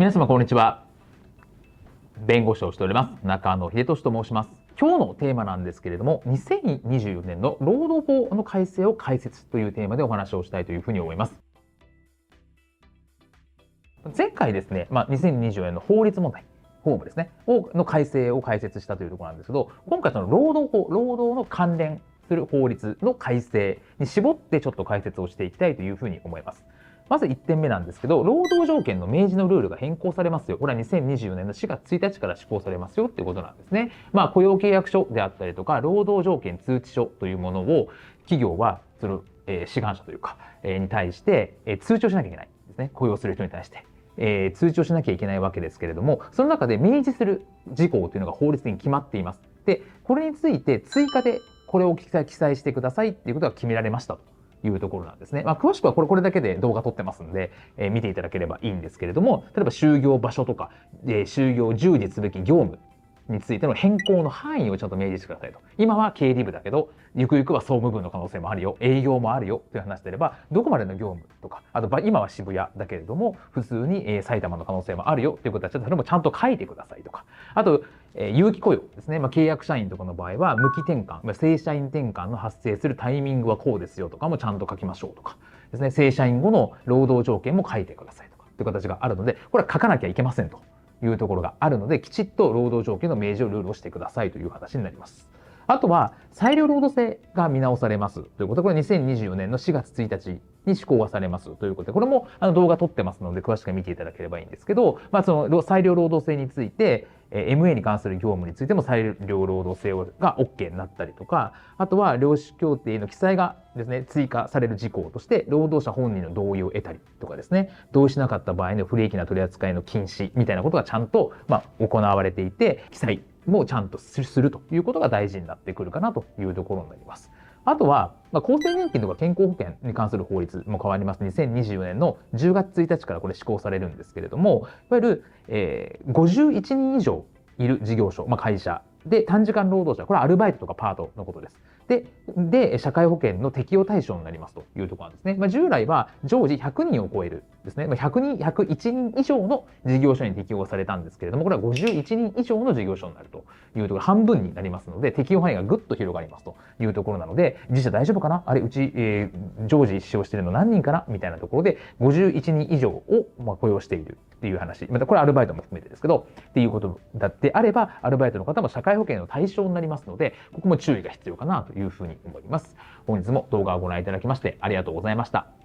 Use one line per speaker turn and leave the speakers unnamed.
皆様こんにちは。弁護士をしております。中野秀俊と申します。今日のテーマなんですけれども2024年の労働法の改正を解説というテーマでお話をしたいというふうに思います。前回ですね、まあ、2024年の法律問題法務ですねをの改正を解説したというところなんですけど今回その労働法労働の関連する法律の改正に絞ってちょっと解説をしていきたいというふうに思います。まず1点目なんですけど、労働条件の明示のルールが変更されますよ。これは2024年の4月1日から施行されますよっていうことなんですね。まあ、雇用契約書であったりとか、労働条件通知書というものを企業はその、えー、志願者というか、えー、に対して、えー、通知をしなきゃいけないですね。雇用する人に対して。えー、通知をしなきゃいけないわけですけれども、その中で明示する事項というのが法律に決まっています。で、これについて追加でこれを記載してくださいっていうことが決められましたと。いうところなんですね。まあ、詳しくはこれこれだけで動画撮ってますんで、えー、見ていただければいいんですけれども、例えば就業場所とか、えー、就業従事すべき業務についての変更の範囲をちゃんと明示してくださいと。今は経理部だけど、ゆくゆくは総務部の可能性もあるよ、営業もあるよという話であれば、どこまでの業務とか、あと今は渋谷だけれども、普通に、え埼玉の可能性もあるよということは、ちょっとそれもちゃんと書いてくださいとか。あと、え有期雇用ですね。まあ、契約社員とかの場合は、無期転換、まあ、正社員転換の発生するタイミングはこうですよとかもちゃんと書きましょうとかですね。正社員後の労働条件も書いてくださいとかっていう形があるので、これは書かなきゃいけませんと。いうところがあるので、きちっと労働条件の明示をルールをしてくださいという話になります。あとは、裁量労働制が見直されます。ということで、これ2024年の4月1日に施行はされます。ということで、これもあの動画撮ってますので、詳しく見ていただければいいんですけど、まあ、その裁量労働制について、MA に関する業務についても裁量労働制が OK になったりとか、あとは労使協定の記載がですね、追加される事項として、労働者本人の同意を得たりとかですね、同意しなかった場合の不利益な取り扱いの禁止みたいなことがちゃんと、まあ、行われていて、記載もちゃんとするということが大事になってくるかなというところになります。あとは、まあ、厚生年金とか健康保険に関する法律も変わります。2024年の10月1日からこれ施行されるんですけれども、いわゆる、えー、51人以上いる事業所、まあ、会社で短時間労働者、これはアルバイトとかパートのことです。で、で社会保険の適用対象になりますというところなんですね。まあ、従来は常時100人を超えるですね、まあ、100人、101人以上の事業所に適用されたんですけれども、これは51人以上の事業所になるというところ、半分になりますので、適用範囲がぐっと広がりますというところなので、自社大丈夫かな？あれ、うち、えー、常時使用しているの何人かな？みたいなところで、51人以上を、まあ、雇用しているっていう話。またこれアルバイトも含めてですけど、っていうことだってあれば、アルバイトの方も社会保険の対象になりますので、ここも注意が必要かなというふうに思います。本日も動画をご覧いただきましてありがとうございました。